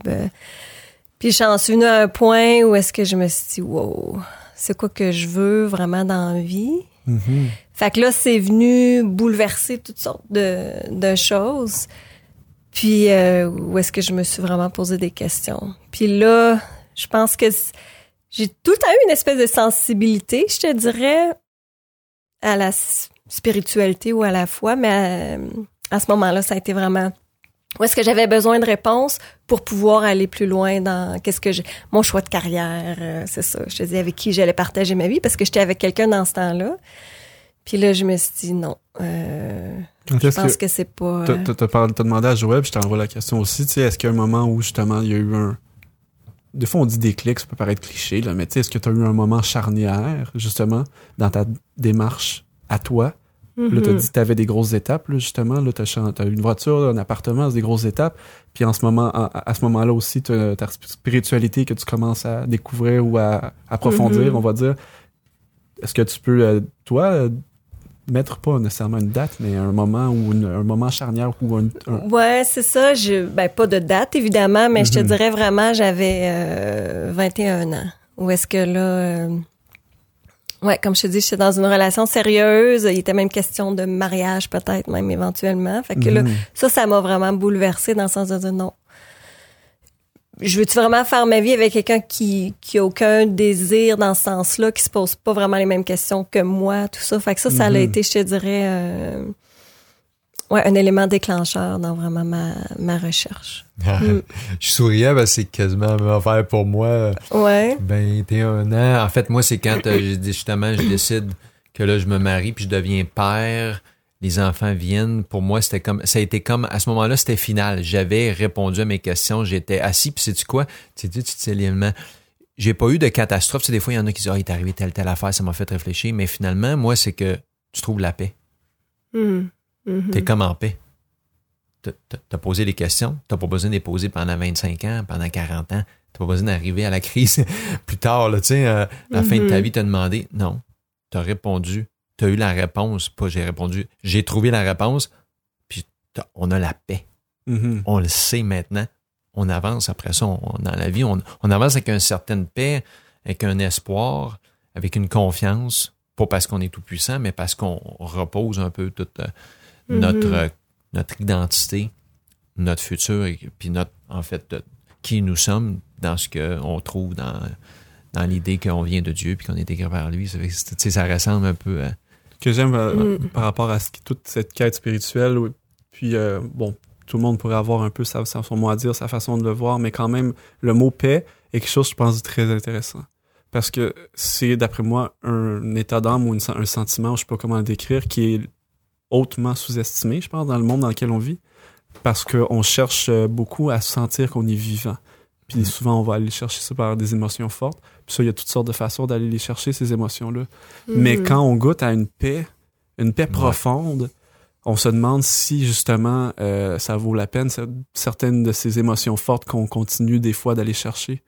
puis j'en suis venue à un point où est-ce que je me suis dit, wow, c'est quoi que je veux vraiment dans la vie? Mm-hmm. Fait que là, c'est venu bouleverser toutes sortes de, choses. Puis euh, où est-ce que je me suis vraiment posé des questions? Puis là, je pense que j'ai tout le temps eu une espèce de sensibilité, je te dirais, à la spiritualité ou à la foi, mais à, euh, à ce moment-là, ça a été vraiment où est-ce que j'avais besoin de réponses pour pouvoir aller plus loin dans qu'est-ce que j'ai mon choix de carrière euh, c'est ça je te dis avec qui j'allais partager ma vie parce que j'étais avec quelqu'un dans ce temps-là Puis là, je me suis dit non. Euh, je pense que que, c'est pas. t'as, euh, t'as- t'as parlé- t'as demandé à Joël, puis je t'envoie la question aussi, tu sais, est-ce qu'il y a un moment où justement il y a eu un... Des fois on dit déclic, ça peut paraître cliché, là, mais tu sais, est-ce que tu as eu un moment charnière, justement, dans ta démarche à toi? Là, t'as mhm. dit que t'avais des grosses étapes, là, justement. Là, t'as, chan- t'as une voiture, un appartement, c'est des grosses étapes. Puis en ce moment, à, à ce moment-là aussi, t'as ta spiritualité que tu commences à découvrir ou à approfondir, Mhm. on va dire. Est-ce que tu peux, euh, toi, euh, mettre pas nécessairement une date, mais un moment ou une- un moment charnière ou un, un- Ouais, c'est ça. Je, ben, pas de date, évidemment, mais je te Mhm. dirais vraiment, j'avais euh, 21 ans. Où est-ce que là... euh, ouais, comme je te dis, j'étais dans une relation sérieuse. Il était même question de mariage, peut-être, même éventuellement. Fait que là, Mhm. ça, ça m'a vraiment bouleversée dans le sens de dire non. Je veux-tu vraiment faire ma vie avec quelqu'un qui, qui a aucun désir dans ce sens-là, qui se pose pas vraiment les mêmes questions que moi, tout ça? Fait que ça, ça a Mhm. été, je te dirais, euh, ouais, un élément déclencheur dans vraiment ma, ma recherche. Mm. Je souriais parce que c'est quasiment la affaire pour moi. Ouais. 21 ans. En fait, moi, c'est quand euh, dit, justement je décide que là, je me marie puis je deviens père. Les enfants viennent. Pour moi, c'était comme, ça a été comme, à ce moment-là, c'était final. J'avais répondu à mes questions. J'étais assis puis sais-tu quoi? Tu sais, tu sais. J'ai pas eu de catastrophe. Tu sais, des fois, il y en a qui disent, ah, il est arrivé telle, telle affaire, ça m'a fait réfléchir. Mais finalement, moi, c'est que tu trouves la paix. Mhm. Mhm. T'es comme en paix. T'as- T'as t'as posé des questions. T'as pas besoin de les poser pendant 25 ans, pendant 40 ans. T'as pas besoin d'arriver à la crise plus tard, là, tu sais, euh, à la fin de ta Mhm. vie, t'as demandé. Non. T'as répondu. T'as eu la réponse. Pas j'ai répondu. J'ai trouvé la réponse. Puis on a la paix. Mhm. On le sait maintenant. On avance après ça. on- dans la vie, on, on avance avec une certaine paix, avec un espoir, avec une confiance. Pas parce qu'on est tout puissant, mais parce qu'on repose un peu toute euh, notre, Mhm. euh, notre identité, notre futur, et puis notre, en fait, de qui nous sommes dans ce qu'on trouve dans, dans l'idée qu'on vient de Dieu puis qu'on est écrit vers lui. Ça, fait ça ressemble un peu à. que j'aime euh, Mm. par rapport à ce toute cette quête spirituelle. Puis, euh, bon, tout le monde pourrait avoir un peu sa, son mot à dire, sa façon de le voir, mais quand même, le mot paix est quelque chose, je pense, de très intéressant. Parce que c'est, d'après moi, un état d'âme ou une un sentiment, je sais pas comment le décrire, qui est hautement sous-estimé, je pense, dans le monde dans lequel on vit. Parce qu'on cherche euh, beaucoup à sentir qu'on est vivant. Puis Mm. souvent, on va aller chercher ça par des émotions fortes. Puis ça, il y a toutes sortes de façons d'aller les chercher, ces émotions-là. Mais Mhm. quand on goûte à une paix, une paix Ouais. profonde, on se demande si justement euh, ça vaut la peine, ce- certaines de ces émotions fortes qu'on continue des fois d'aller chercher.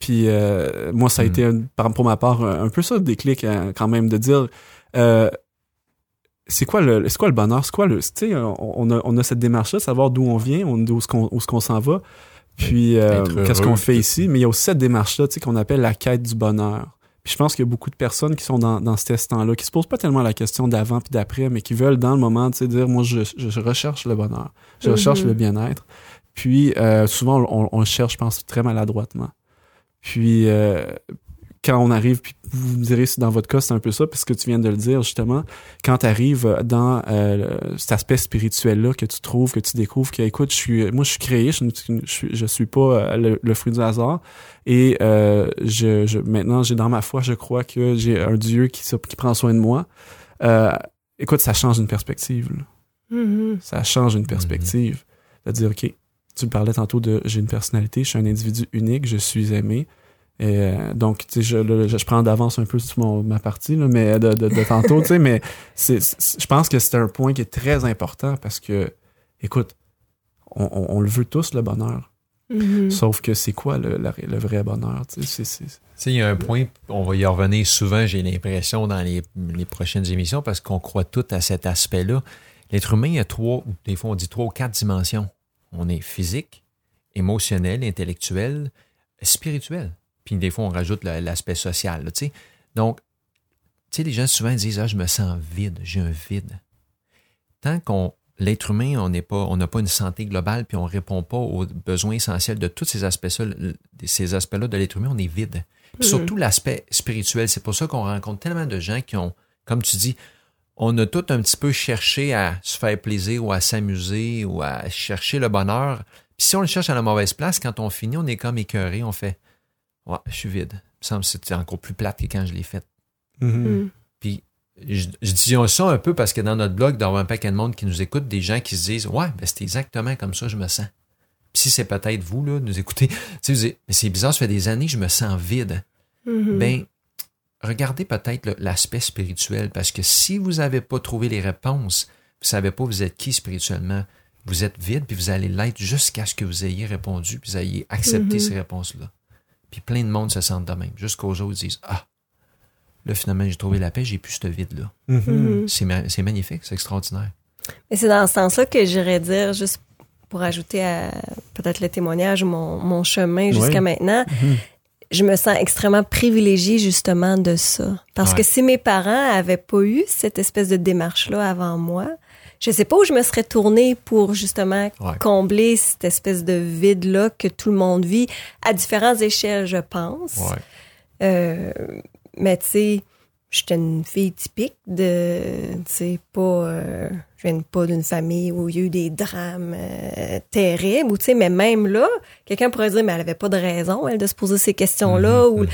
Puis euh, moi, ça a Mm. été, un- pour ma part, un, un peu ça le déclic hein, quand même, de dire euh, c'est quoi le c'est quoi le bonheur, c'est quoi le. Tu sais, on, on a, on a cette démarche-là, de savoir d'où on vient, on- d'où est-ce qu'on où est-ce qu'on s'en va, puis euh, qu'est-ce qu'on fait ici. Mais il y a aussi cette démarche-là, tu sais, qu'on appelle la quête du bonheur. Puis je pense qu'il y a beaucoup de personnes qui sont dans, dans cet instant-là, qui se posent pas tellement la question d'avant puis d'après, mais qui veulent dans le moment, tu sais, dire moi je, je, je recherche le bonheur, je Mhm. recherche le bien-être. Puis euh, souvent on, on le cherche, je pense, très maladroitement. Puis euh, quand on arrive, puis vous me direz si dans votre cas c'est un peu ça, parce que tu viens de le dire justement, quand tu arrives dans euh, cet aspect spirituel-là que tu trouves, que tu découvres, que écoute, je suis, moi je suis créé, je, ne- je, suis, je suis pas euh, le, le fruit du hasard, et euh, je, je, maintenant j'ai dans ma foi, je crois que j'ai un Dieu qui, qui prend soin de moi. Euh, écoute, ça change une perspective. là. Mhm. Ça change une perspective. De dire, OK, tu me parlais tantôt de j'ai une personnalité, je suis un individu unique, je suis aimé. Et, euh, donc, tu sais, je, le- je, je prends d'avance un peu sur mon, ma partie, là, mais de, de, de tantôt, tu sais, mais c'est, c'est- je pense que c'est un point qui est très important parce que, écoute, on, on, on le veut tous, le bonheur. Mhm. Sauf que c'est quoi le, la- le vrai bonheur? tu sais, il y a un point, on va y revenir souvent, j'ai l'impression, dans les, les prochaines émissions, parce qu'on croit tout à cet aspect-là. L'être humain a trois, ou des fois on dit trois ou quatre dimensions. On est physique, émotionnel, intellectuel, spirituel. Puis des fois, on rajoute l'aspect social. là, tu sais. Donc, tu sais, les gens souvent disent Ah, je me sens vide, j'ai un vide. Tant qu'on l'être humain, on n'est pas, on n'a pas une santé globale, puis on répond pas aux besoins essentiels de tous ces aspects-là, ces aspects-là de l'être humain, on est vide. Puis Mhm. surtout l'aspect spirituel, c'est pour ça qu'on rencontre tellement de gens qui ont, comme tu dis, on a tout un petit peu cherché à se faire plaisir ou à s'amuser ou à chercher le bonheur. Puis si on le cherche à la mauvaise place, quand on finit, on est comme écœuré, on fait Ouais, je suis vide. Il me semble que c'était encore plus plate que quand je l'ai fait. Mhm. Mhm. Puis je, je dis ça un peu parce que dans notre blog, d'avoir un paquet de monde qui nous écoute, des gens qui se disent Ouais, ben c'est exactement comme ça que je me sens. Puis si c'est peut-être vous, là, nous écoutez, tu sais, vous dites, mais c'est bizarre, ça fait des années que je me sens vide. Mhm. Ben, regardez peut-être le- l'aspect spirituel, parce que si vous n'avez pas trouvé les réponses, vous savez pas vous êtes qui spirituellement, vous êtes vide, puis vous allez l'être jusqu'à ce que vous ayez répondu, puis vous ayez accepté Mhm. ces réponses-là. Puis plein de monde se sentent de même, jusqu'aux ils disent Ah, là finalement j'ai trouvé la paix, j'ai plus ce vide-là. Mhm. Mhm. C'est ma- c'est magnifique, c'est extraordinaire. Et c'est dans ce sens-là que j'irais dire, juste pour ajouter à peut-être le témoignage ou mon, mon chemin jusqu'à Ouais. maintenant, Mhm. je me sens extrêmement privilégiée justement de ça. Parce Ouais. que si mes parents avaient pas eu cette espèce de démarche-là avant moi, je sais pas où je me serais tournée pour justement Ouais. combler cette espèce de vide-là que tout le monde vit à différentes échelles, je pense. Ouais. Euh, mais tu sais, j'étais une fille typique de, tu sais, pas, euh, je viens pas d'une famille où il y a eu des drames euh, terribles, ou tu sais, mais même là, quelqu'un pourrait dire, mais elle avait pas de raison, elle, de se poser ces questions-là, Mhm, ou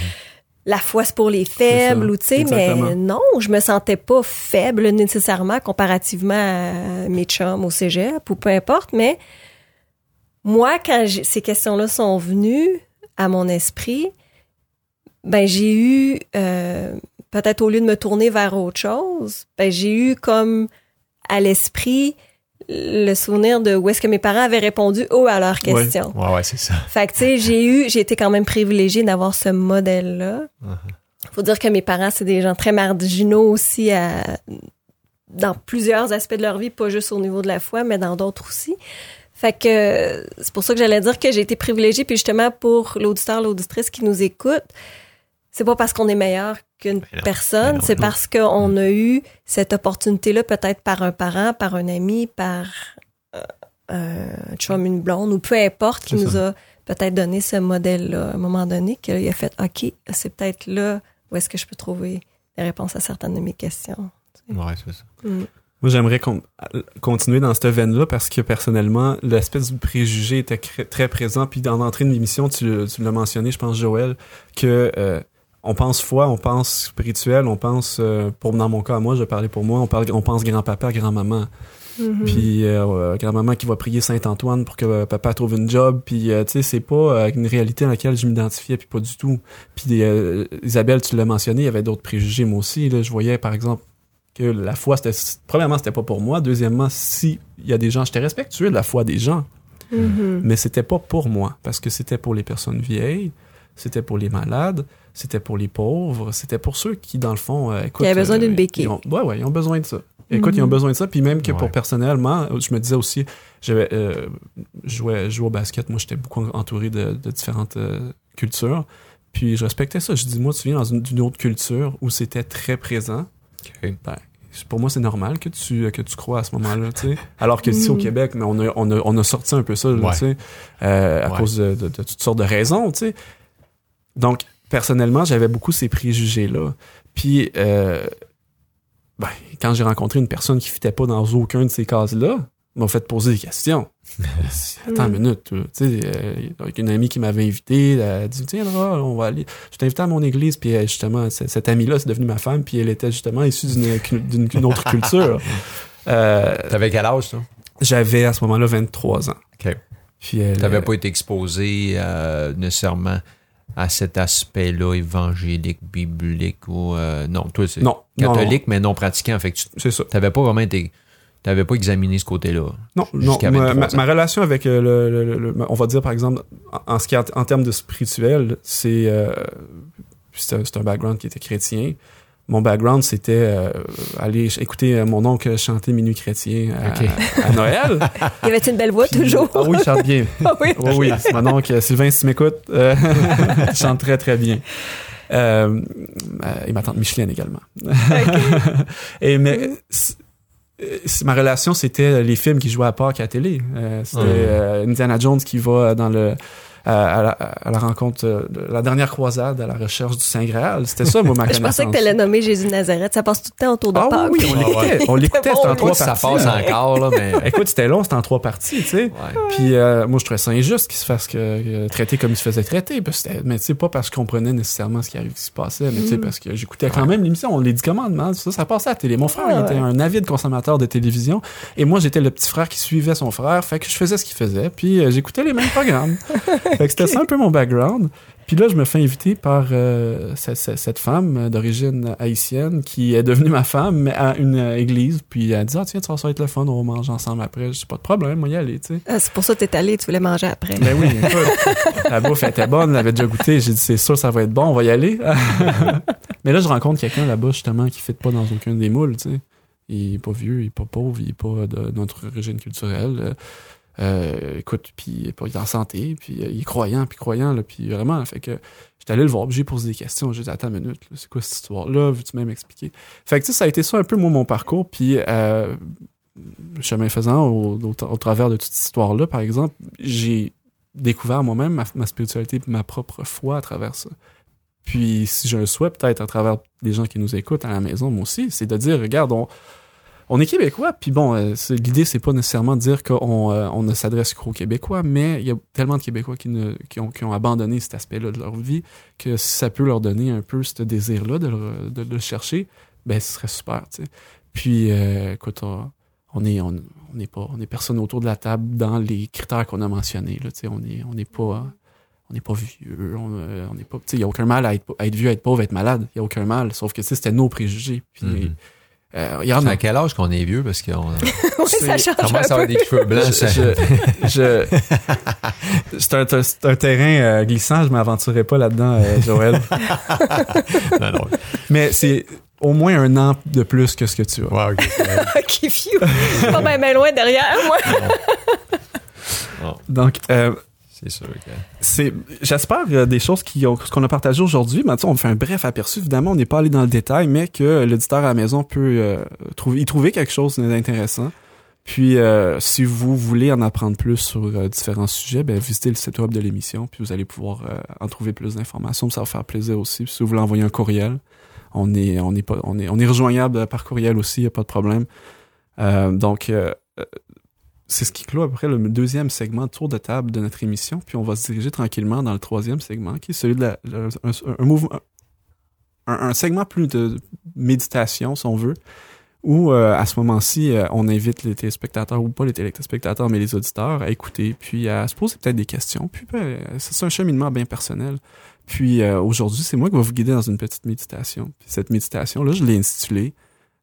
la foi c'est pour les faibles, ou tu sais, mais non, je me sentais pas faible nécessairement comparativement à mes chums au cégep, ou peu importe, mais moi, quand ces questions-là sont venues à mon esprit, ben j'ai eu euh, peut-être au lieu de me tourner vers autre chose, ben j'ai eu comme à l'esprit le souvenir de où est-ce que mes parents avaient répondu haut à leurs questions. Ouais, ouais, c'est ça. Fait que tu sais, j'ai eu, j'ai été quand même privilégiée d'avoir ce modèle-là. Uh-huh. Faut dire que mes parents, c'est des gens très marginaux aussi à, dans plusieurs aspects de leur vie, pas juste au niveau de la foi, mais dans d'autres aussi. Fait que c'est pour ça que j'allais dire que j'ai été privilégiée, puis justement pour l'auditeur, l'auditrice qui nous écoute, c'est pas parce qu'on est meilleur qu'une Ben personne, ben c'est parce qu'on a eu cette opportunité-là, peut-être par un parent, par un ami, par euh, un chum, une blonde, ou peu importe, qui nous ça. a peut-être donné ce modèle-là à un moment donné, qu'il a fait OK, c'est peut-être là où est-ce que je peux trouver des réponses à certaines de mes questions. Ouais, c'est ça. Mm. Moi, j'aimerais con- continuer dans cette veine-là parce que personnellement, l'aspect du préjugé était très présent. Puis dans l'entrée de l'émission, tu, tu l'as mentionné, je pense, Joël, que euh, on pense foi, on pense spirituel, on pense, euh, pour dans mon cas, moi, je parlais pour moi, on, parle, on pense grand-papa, grand-maman. Mhm. Puis euh, grand-maman qui va prier Saint-Antoine pour que papa trouve une job. Puis, euh, tu sais, c'est pas une réalité à laquelle je m'identifiais, puis pas du tout. Puis, Isabelle, tu l'as mentionné, il y avait d'autres préjugés, moi aussi. Là, je voyais, par exemple, que la foi, c'était... Premièrement, c'était pas pour moi. Deuxièmement, si il y a des gens... J'étais respectueux de la foi des gens, Mhm. mais c'était pas pour moi. Parce que c'était pour les personnes vieilles, c'était pour les malades, c'était pour les pauvres, c'était pour ceux qui, dans le fond, euh, écoute... Qui avaient besoin d'une béquille. ils ont- Ouais, ouais, ils ont besoin de ça. Écoute, ils ont Mhm. besoin de ça. Puis même que Ouais. pour personnellement, je me disais aussi, j'avais euh, je jouais, au basket. Moi, j'étais beaucoup entouré de, de différentes euh, cultures. Puis je respectais ça. Je dis, moi, tu viens dans une, d'une autre culture où c'était très présent. Ben, pour moi, c'est normal que tu, que tu crois à ce moment-là, tu sais. Alors que ici, au Mhm. Québec, mais on a, on a, on a sorti un peu ça, là, Ouais. tu sais, euh, à Ouais. cause de, de- de toutes sortes de raisons, tu sais. Donc, personnellement, j'avais beaucoup ces préjugés-là. Puis, euh, ben, quand j'ai rencontré une personne qui fitait pas dans aucun de ces cases-là, m'a fait poser des questions. Attends une minute, tu sais, euh, une amie qui m'avait invité, elle a dit tiens, Laura, on va aller. Je t'ai invité à mon église, puis euh, justement, cette amie-là, c'est devenue ma femme, puis elle était justement issue d'une autre culture. Euh, T'avais quel âge, toi? J'avais à ce moment-là 23 ans. OK. Puis T'avais pas été exposé euh, nécessairement à cet aspect-là évangélique, biblique ou euh, non, toi c'est Non, non, catholique mais non pratiquant, fait que tu c'est ça. t'avais pas vraiment été t'avais pas examiné ce côté-là. Non, non ma, 23 ma- ans. ma relation avec euh, le, le- le- le- on va dire par exemple, en, en ce qui est en, termes de spirituel, c'est euh, c'est un, c'est un background qui était chrétien. Mon background, c'était euh, aller écouter euh, mon oncle chanter Minuit chrétien à, à Noël. Il y avait une belle voix Puis- toujours. Ah oui, il chante bien. Ah oui. Oui, oui, c'est mon oncle Sylvain, si tu m'écoutes, euh, il chante très, très bien. Euh, euh, et ma tante Micheline également. et mais ma relation, c'était les films qui jouaient à Pâques à la télé. Euh, c'était euh, Indiana Jones qui va dans le à, la, à la rencontre, euh, de la dernière croisade à la recherche du Saint Graal. C'était ça, moi, ma Je pensais que tu allais nommer Jésus de Nazareth. Ça passe tout le temps autour de Ah Pâques. oui, oui, on l'écoutait. On l'écoutait, C'était en trois ça parties. passe là. encore, là, mais. Écoute, c'était long, c'était en trois parties, tu sais. Ouais. Puis euh, moi, je trouvais ça injuste qu'il se fasse que, que traiter comme il se faisait traiter. Parce que c'était- mais tu sais, pas parce qu'on prenait nécessairement ce qui, arrive, ce qui se passait, mais tu sais, parce que j'écoutais quand même l'émission. On les dit commandements, ça, ça passait à la télé. Mon frère, il était ouais. un avide consommateur de télévision. Et moi, j'étais le petit frère qui suivait son frère. Fait que je faisais ce qu'il faisait. Puis euh, j'écoutais les mêmes programmes. Fait que c'était ça un peu mon background. Puis là, je me fais inviter par euh, cette, cette- cette femme euh, d'origine haïtienne qui est devenue ma femme mais à une euh, église. Puis elle dit Ah, tiens, tu vas ça va être le fun, on va manger ensemble après. Je dis Pas de problème, moi y aller, tu sais. Ah, c'est pour ça que t'es allé, tu voulais manger après. Ben oui, la bouffe était bonne, on l'avait déjà goûté. J'ai dit, c'est sûr, ça va être bon, on va y aller. Mais là, je rencontre quelqu'un là-bas, justement, qui ne fit pas dans aucun des moules, tu sais. Il est pas vieux, il est pas pauvre, il est pas de notre origine culturelle. Euh, écoute, puis il est pas il en santé, puis euh, il est croyant, puis croyant, là, puis vraiment, fait que j'étais allé le voir, j'ai posé des questions, j'ai dit, attends une minute, c'est quoi cette histoire-là, veux-tu même expliquer? Fait que, ça a été ça un peu, moi, mon parcours, puis euh, chemin faisant, au, travers de toute cette histoire-là, par exemple, j'ai découvert moi-même ma, spiritualité ma propre foi à travers ça. Puis, si j'ai un souhait, peut-être à travers les gens qui nous écoutent à la maison, moi aussi, c'est de dire, regarde, on, on est québécois, puis bon, euh, l'idée, c'est pas nécessairement de dire qu'on euh, on ne s'adresse qu'aux Québécois, mais il y a tellement de Québécois qui, ne, qui, ont, qui ont abandonné cet aspect-là de leur vie que si ça peut leur donner un peu ce désir-là de, le- de le chercher, ben, ce serait super, tu sais. Puis, euh, écoute, on, on est, on, on est pas, on est personne autour de la table dans les critères qu'on a mentionnés, là, tu sais, on est, on n'est pas, on n'est pas vieux, on euh, n'est pas, tu sais, il y a aucun mal à être, à être vieux, à être pauvre, à être malade, il y a aucun mal, sauf que, c'était nos préjugés. Puis, Mhm. Euh, il y en C'est a à quel âge qu'on est vieux? Parce qu'on Oui, ça change commence à un avoir des cheveux blancs. ça- je, je- c'est un, terrain euh, glissant, je m'aventurerai pas là-dedans, euh, Joël. Non, non. Mais c'est au moins un an de plus que ce que tu as. Ouais, ok, c'est vrai. Ok, phew. Pas bien ben loin derrière moi. Donc, euh, C'est sûr que. j'espère euh, des choses qui ont, ce qu'on a partagé aujourd'hui. Mais on fait un bref aperçu. Évidemment, on n'est pas allé dans le détail, mais que l'auditeur à la maison peut euh, trouver, y trouver quelque chose d'intéressant. Puis, euh, si vous voulez en apprendre plus sur euh, différents sujets, ben, visitez le site web de l'émission, puis vous allez pouvoir euh, en trouver plus d'informations. Ça va faire plaisir aussi. Si vous voulez envoyer un courriel, on est, on est pas, on est, on est rejoignable par courriel aussi, y a pas de problème. Donc, c'est ce qui clôt à peu près le deuxième segment tour de table de notre émission. Puis on va se diriger tranquillement dans le troisième segment, qui est celui de la, un, mouvement, un, segment plus de méditation, si on veut, où euh, à ce moment-ci, euh, on invite les téléspectateurs, ou pas les téléspectateurs, mais les auditeurs à écouter, puis à se poser peut-être des questions. Puis ben, c'est un cheminement bien personnel. Puis euh, aujourd'hui, c'est moi qui vais vous guider dans une petite méditation. Puis cette méditation-là, je l'ai intitulée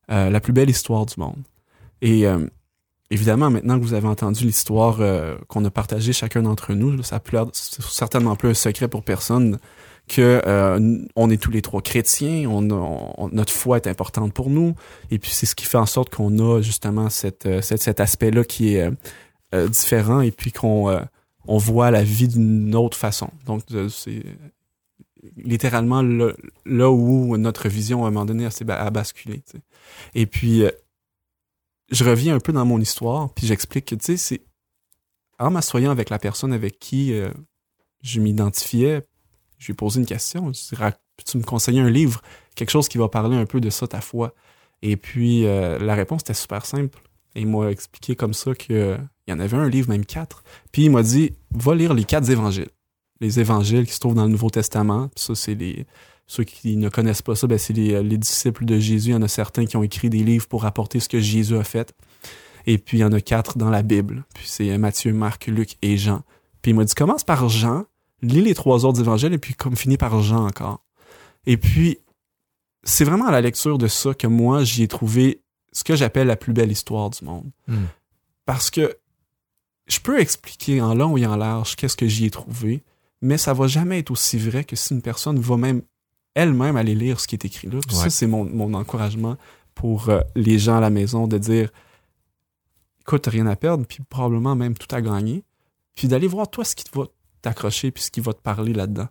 La plus belle histoire du monde. Et évidemment, maintenant que vous avez entendu l'histoire euh, qu'on a partagée chacun d'entre nous, ça a plus l'air- c'est certainement plus un secret pour personne que euh, on est tous les trois chrétiens, on, on- notre foi est importante pour nous, et puis c'est ce qui fait en sorte qu'on a justement cette, euh, cet, cet aspect-là qui est euh, euh, différent, et puis qu'on euh, on voit la vie d'une autre façon. Donc c'est littéralement le- là où notre vision à un moment donné a basculé. Et puis je reviens un peu dans mon histoire, puis j'explique que, tu sais, c'est en m'assoyant avec la personne avec qui euh, je m'identifiais, je lui ai posé une question. Je peux-tu me conseiller un livre, quelque chose qui va parler un peu de ça, ta foi? Et puis, euh, la réponse était super simple. Et il m'a expliqué comme ça qu'il y en avait un livre, même quatre. Puis il m'a dit, va lire les quatre évangiles. Les évangiles qui se trouvent dans le Nouveau Testament. Puis ça, c'est les... Ceux qui ne connaissent pas ça, ben, c'est les, les disciples de Jésus. Il y en a certains qui ont écrit des livres pour rapporter ce que Jésus a fait. Et puis, il y en a quatre dans la Bible. Puis c'est Matthieu, Marc, Luc et Jean. Puis il m'a dit, commence par Jean, lis les trois autres évangiles, et puis comme finis par Jean encore. Et puis, c'est vraiment à la lecture de ça que moi, j'y ai trouvé ce que j'appelle la plus belle histoire du monde. Hmm. Parce que je peux expliquer en long et en large qu'est-ce que j'y ai trouvé, mais ça va jamais être aussi vrai que si une personne va même elle-même aller lire ce qui est écrit là. Puis Ouais. Ça, c'est mon, mon encouragement pour euh, les gens à la maison de dire écoute, rien à perdre, puis probablement même tout à gagner. Puis d'aller voir toi ce qui te va t'accrocher, puis ce qui va te parler là-dedans.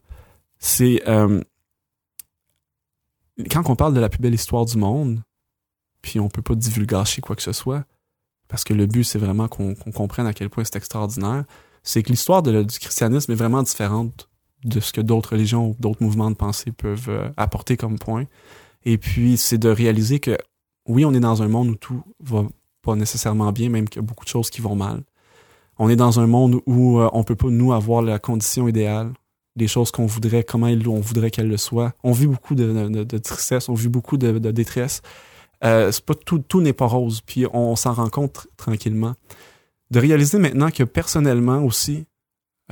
C'est euh, quand on parle de la plus belle histoire du monde, puis on peut pas divulgacher quoi que ce soit, parce que le but, c'est vraiment qu'on comprenne à quel point c'est extraordinaire. c'est que l'histoire de- du christianisme est vraiment différente de ce que d'autres religions ou d'autres mouvements de pensée peuvent euh, apporter comme point. Et puis, c'est de réaliser que, oui, on est dans un monde où tout va pas nécessairement bien, même qu'il y a beaucoup de choses qui vont mal. On est dans un monde où euh, on peut pas, nous, avoir la condition idéale, les choses qu'on voudrait, comment on voudrait qu'elles le soient. On vit beaucoup de, tristesse, on vit beaucoup de, détresse. Euh, tout, n'est pas rose, puis on, s'en rend compte tr- tranquillement. De réaliser maintenant que personnellement aussi,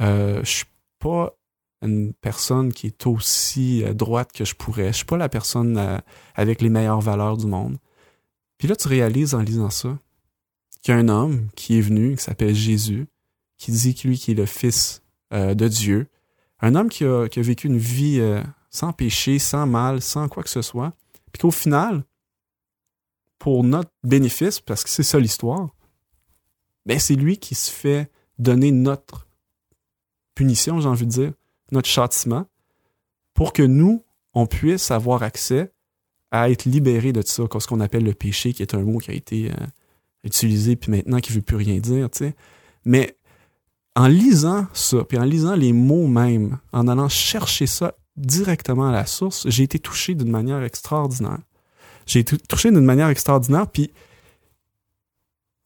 euh, je suis pas une personne qui est aussi euh, droite que je pourrais. Je suis pas la personne euh, avec les meilleures valeurs du monde. Puis là, tu réalises en lisant ça qu'il y a un homme qui est venu, qui s'appelle Jésus, qui dit que lui qui est le Fils euh, de Dieu. Un homme qui a, qui a vécu une vie sans péché, sans mal, sans quoi que ce soit. Puis qu'au final, pour notre bénéfice, parce que c'est ça l'histoire, ben c'est lui qui se fait donner notre punition, j'ai envie de dire, notre châtiment, pour que nous, on puisse avoir accès à être libérés de ça, ce qu'on appelle le péché, qui est un mot qui a été euh, utilisé, puis maintenant qui ne veut plus rien dire, tu sais. Mais en lisant ça, puis en lisant les mots même, en allant chercher ça directement à la source, j'ai été touché d'une manière extraordinaire. J'ai été touché d'une manière extraordinaire, puis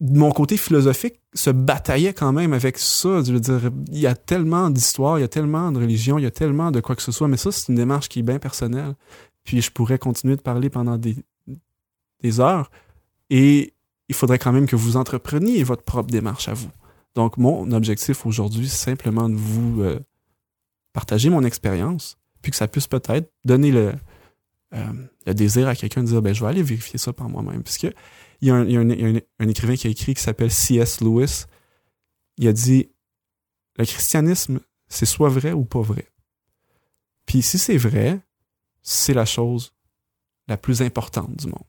mon côté philosophique se bataillait quand même avec ça. Je veux dire, il y a tellement d'histoires, il y a tellement de religions, il y a tellement de quoi que ce soit, mais ça, c'est une démarche qui est bien personnelle. Puis je pourrais continuer de parler pendant des, des heures. Et il faudrait quand même que vous entrepreniez votre propre démarche à vous. Donc, mon objectif aujourd'hui, c'est simplement de vous euh, partager mon expérience, puis que ça puisse peut-être donner le, euh, le désir à quelqu'un de dire, ben, je vais aller vérifier ça par moi-même. Parce que il y a, un, écrivain qui a écrit qui s'appelle C.S. Lewis. Il a dit, le christianisme, c'est soit vrai ou pas vrai. Puis si c'est vrai, c'est la chose la plus importante du monde.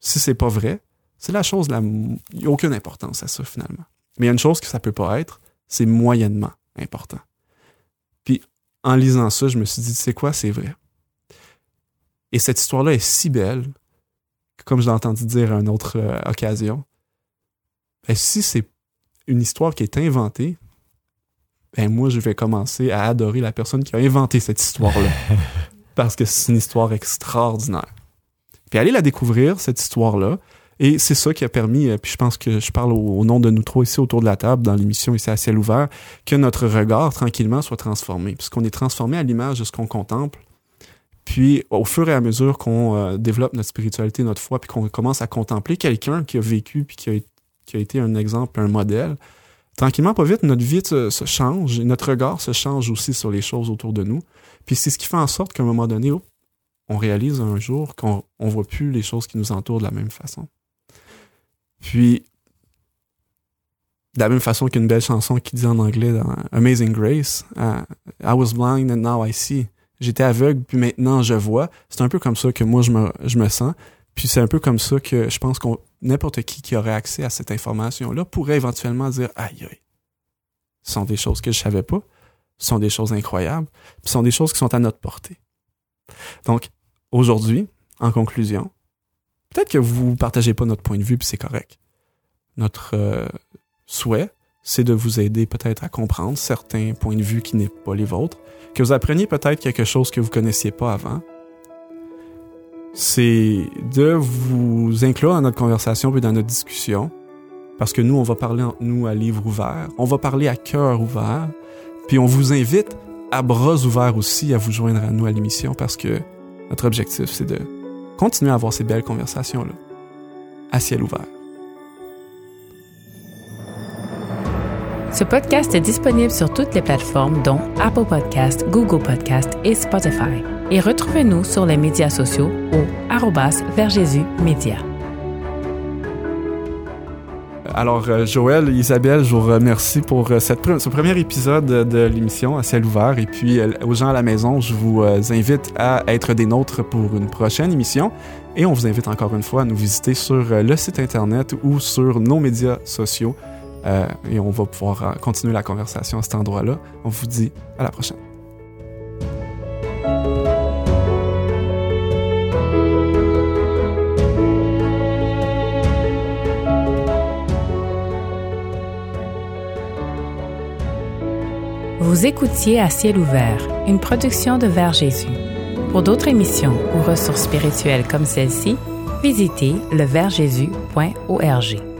Si c'est pas vrai, c'est la chose la... Il n'y a aucune importance à ça, finalement. Mais il y a une chose que ça peut pas être, c'est moyennement important. Puis, en lisant ça, je me suis dit, c'est quoi, c'est vrai. Et cette histoire-là est si belle, comme je l'ai entendu dire à une autre euh, occasion, ben, si c'est une histoire qui est inventée, ben moi, je vais commencer à adorer la personne qui a inventé cette histoire-là. parce que c'est une histoire extraordinaire. Puis allez la découvrir, cette histoire-là. Et c'est ça qui a permis, euh, puis je pense que je parle au, au nom de nous trois ici autour de la table, dans l'émission ici à ciel ouvert, que notre regard tranquillement soit transformé. Puisqu'on est transformé à l'image de ce qu'on contemple. Puis au fur et à mesure qu'on euh, développe notre spiritualité, notre foi, puis qu'on commence à contempler quelqu'un qui a vécu, puis qui a, été un exemple, un modèle, tranquillement, pas vite, notre vie se, change, et notre regard se change aussi sur les choses autour de nous. Puis c'est ce qui fait en sorte qu'à un moment donné, on réalise un jour qu'on on voit plus les choses qui nous entourent de la même façon. Puis, de la même façon qu'une belle chanson qui dit en anglais dans Amazing Grace, uh, I was blind and now I see. J'étais aveugle, puis maintenant je vois. C'est un peu comme ça que moi je me, je me sens. Puis c'est un peu comme ça que je pense qu'on n'importe qui qui aurait accès à cette information-là pourrait éventuellement dire aïe aïe. Ce sont des choses que je savais pas. Ce sont des choses incroyables. Puis ce sont des choses qui sont à notre portée. Donc, aujourd'hui, en conclusion, peut-être que vous partagez pas notre point de vue, puis c'est correct. Notre euh, souhait, c'est de vous aider peut-être à comprendre certains points de vue qui n'est pas les vôtres, que vous appreniez peut-être quelque chose que vous connaissiez pas avant. C'est de vous inclure dans notre conversation puis dans notre discussion, parce que nous, on va parler entre nous à livre ouvert, on va parler à cœur ouvert, puis on vous invite à bras ouverts aussi à vous joindre à nous à l'émission, parce que notre objectif, c'est de continuer à avoir ces belles conversations-là à ciel ouvert. Ce podcast est disponible sur toutes les plateformes dont Apple Podcast, Google Podcast et Spotify. Et retrouvez-nous sur les médias sociaux au arrobas vers Jésus Média. Alors, euh, Joël, Isabelle, je vous remercie pour euh, ce premier épisode de, l'émission à ciel ouvert. Et puis, euh, aux gens à la maison, je vous invite à être des nôtres pour une prochaine émission. Et on vous invite encore une fois à nous visiter sur le site Internet ou sur nos médias sociaux. Euh, et on va pouvoir euh, continuer la conversation à cet endroit-là. On vous dit à la prochaine. Vous écoutiez À ciel ouvert, une production de Vers Jésus. Pour d'autres émissions ou ressources spirituelles comme celle-ci, visitez leversjésus.org.